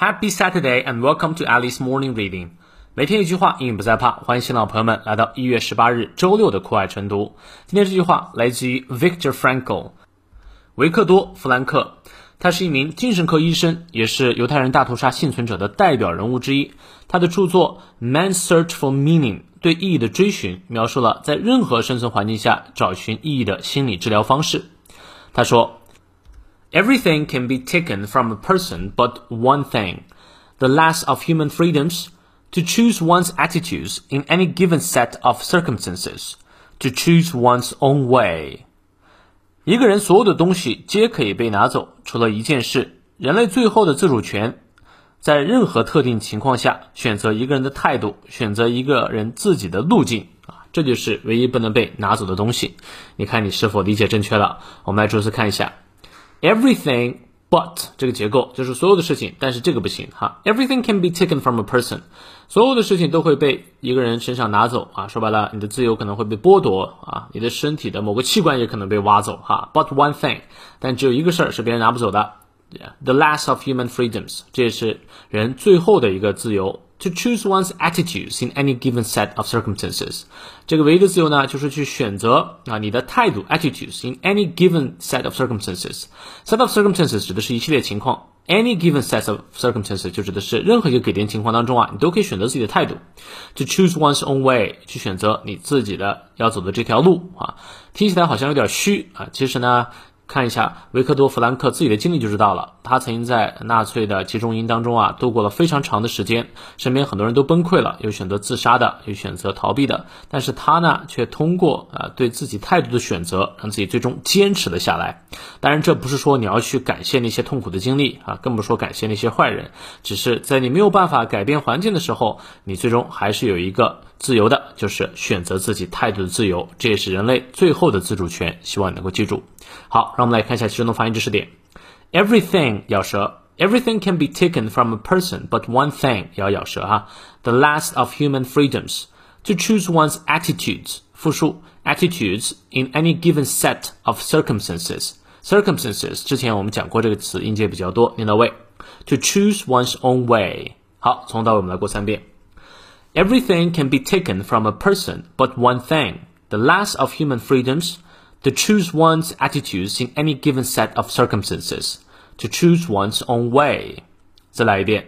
Happy Saturday and welcome to Alice Morning Reading。每天一句话，英语不再怕。欢迎新老朋友们来到一月十八日周六的酷爱晨读。今天这句话来自于 Victor Frankl，维克多·弗兰克。他是一名精神科医生，也是犹太人大屠杀幸存者的代表人物之一。他的著作《Man's Search for Meaning》对意义的追寻，描述了在任何生存环境下找寻意义的心理治疗方式。他说。Everything can be taken from a person but one thing, the last of human freedoms, to choose one's attitudes in any given set of circumstances, to choose one's own way. 一个人所有的东西皆可以被拿走，除了一件事：人类最后的自主权。在任何特定情况下，选择一个人的态度，选择一个人自己的路径啊，这就是唯一不能被拿走的东西。你看你是否理解正确了？我们来逐词看一下。Everything but 这个结构就是所有的事情，但是这个不行哈。Everything can be taken from a person，所有的事情都会被一个人身上拿走啊。说白了，你的自由可能会被剥夺啊，你的身体的某个器官也可能被挖走哈。But one thing，但只有一个事儿是别人拿不走的，the last of human freedoms，这也是人最后的一个自由。To choose one's attitudes in any given set of circumstances，这个唯一的自由呢，就是去选择啊你的态度 attitudes in any given set of circumstances。Set of circumstances 指的是一系列情况，any given set of circumstances 就指的是任何一个给定情况当中啊，你都可以选择自己的态度。To choose one's own way，去选择你自己的要走的这条路啊，听起来好像有点虚啊，其实呢。 看一下维克多·弗兰克自己的经历就知道了。他曾经在纳粹的集中营当中啊，度过了非常长的时间，身边很多人都崩溃了，有选择自杀的，有选择逃避的。但是他呢，却通过啊对自己态度的选择，让自己最终坚持了下来。当然，这不是说你要去感谢那些痛苦的经历啊，更不说感谢那些坏人，只是在你没有办法改变环境的时候，你最终还是有一个自由的，就是选择自己态度的自由。这也是人类最后的自主权。希望你能够记住。好，让我们来看一下其中的发音知识点。Everything 咬舌，Everything can be taken from a person but one thing 也要咬舌哈。The last of human freedoms to choose one's attitudes 复数 attitudes in any given set of circumstances。circumstances 之前我们讲过这个词，音节比较多，念到位。To choose one's own way。好，从头到尾我们来过三遍。Everything can be taken from a person but one thing, the last of human freedoms to choose one's attitudes in any given set of circumstances, to choose one's own way. 再来一遍.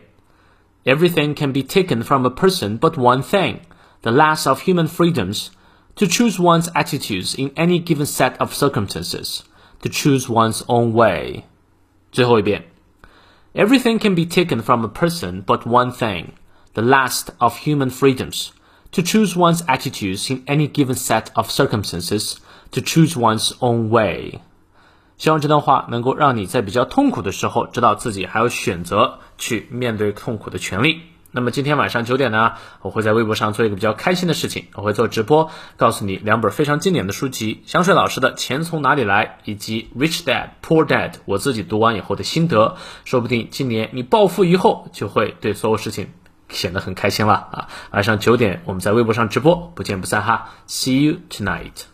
Everything can be taken from a person but one thing, the last of human freedoms, to choose one's attitudes in any given set of circumstances, to choose one's own way. 最后一遍. Everything can be taken from a person but one thing, the last of human freedoms, to choose one's attitudes in any given set of circumstances, To choose one's own way，希望这段话能够让你在比较痛苦的时候，知道自己还有选择去面对痛苦的权利。那么今天晚上九点呢，我会在微博上做一个比较开心的事情，我会做直播，告诉你两本非常经典的书籍：香水老师的《钱从哪里来》以及《Rich Dad Poor Dad》，我自己读完以后的心得。说不定今年你暴富以后，就会对所有事情显得很开心了啊！晚上九点我们在微博上直播，不见不散哈！See you tonight。